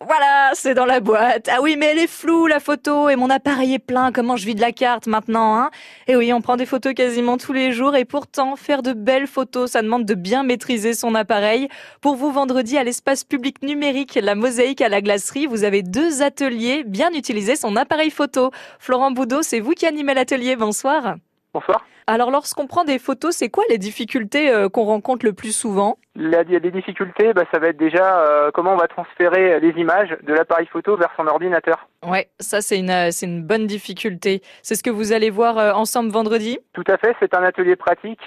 Voilà, c'est dans la boîte. Ah oui, mais elle est floue la photo et mon appareil est plein. Comment je vide la carte maintenant hein? Et oui, on prend des photos quasiment tous les jours et pourtant faire de belles photos, ça demande de bien maîtriser son appareil. Pour vous vendredi à l'espace public numérique, la mosaïque à la glacerie, vous avez deux ateliers, bien utiliser son appareil photo. Florent Boudot, c'est vous qui animez l'atelier. Bonsoir. Bonsoir. Alors, lorsqu'on prend des photos, c'est quoi les difficultés euh, qu'on rencontre le plus souvent? Il y a des difficultés, bah, ça va être déjà euh, comment on va transférer les images de l'appareil photo vers son ordinateur. Ouais, ça c'est une, euh, c'est une bonne difficulté. C'est ce que vous allez voir ensemble vendredi? Tout à fait, c'est un atelier pratique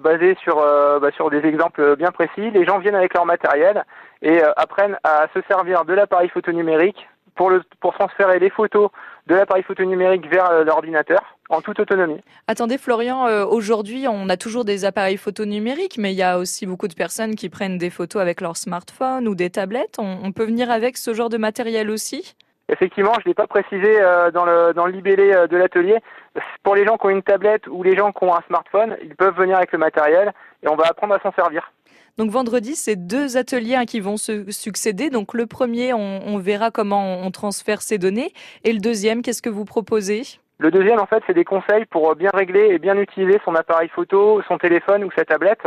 basé sur, bah, sur des exemples bien précis. Les gens viennent avec leur matériel et apprennent à se servir de l'appareil photo numérique pour, le, pour transférer les photos de l'appareil photo numérique vers euh, l'ordinateur en toute autonomie. Attendez Florian, euh, aujourd'hui on a toujours des appareils photo numériques, mais il y a aussi beaucoup de personnes qui prennent des photos avec leur smartphone ou des tablettes. On, peut venir avec ce genre de matériel aussi? Effectivement, je ne l'ai pas précisé euh, dans, le, dans le libellé de l'atelier. Pour les gens qui ont une tablette ou les gens qui ont un smartphone, ils peuvent venir avec le matériel et on va apprendre à s'en servir. Donc vendredi, c'est deux ateliers hein, qui vont se succéder. Donc le premier, on, verra comment on transfère ces données. Et le deuxième, qu'est-ce que vous proposez? Le deuxième, en fait, c'est des conseils pour bien régler et bien utiliser son appareil photo, son téléphone ou sa tablette.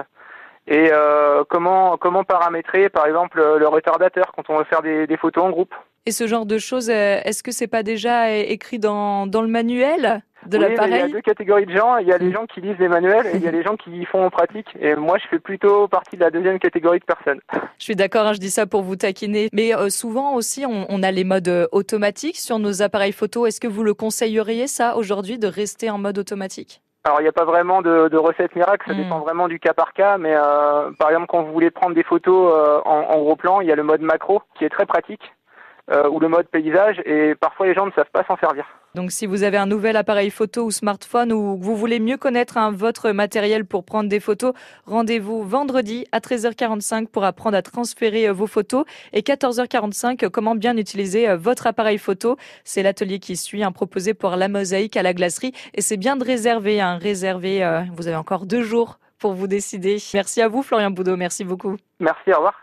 Et euh, comment, comment paramétrer, par exemple, le retardateur quand on veut faire des, photos en groupe. Et ce genre de choses, euh, est-ce que c'est pas déjà écrit dans, dans le manuel? De oui, l'appareil Il y a deux catégories de gens. Il y a les gens qui lisent les manuels et il y a les gens qui font en pratique. Et moi, je fais plutôt partie de la deuxième catégorie de personnes. Je suis d'accord, hein, je dis ça pour vous taquiner. Mais euh, souvent aussi, on, a les modes euh, automatiques sur nos appareils photo. Est-ce que vous le conseilleriez, ça, aujourd'hui, de rester en mode automatique? Alors, il n'y a pas vraiment de, de recette miracle, ça hmm. dépend vraiment du cas par cas, mais euh, par exemple, quand vous voulez prendre des photos en, en, gros plan, il y a le mode macro qui est très pratique, ou le mode paysage, et parfois les gens ne savent pas s'en servir. Donc si vous avez un nouvel appareil photo ou smartphone ou vous voulez mieux connaître votre matériel pour prendre des photos, rendez-vous vendredi à 13h45 pour apprendre à transférer euh, vos photos et 14h45 euh, comment bien utiliser euh, votre appareil photo. C'est l'atelier qui suit, hein, proposé pour la mosaïque à la glacerie et c'est bien de réserver, hein, réserver. vous avez encore deux jours pour vous décider. Merci à vous Florian Boudot, merci beaucoup. Merci, au revoir.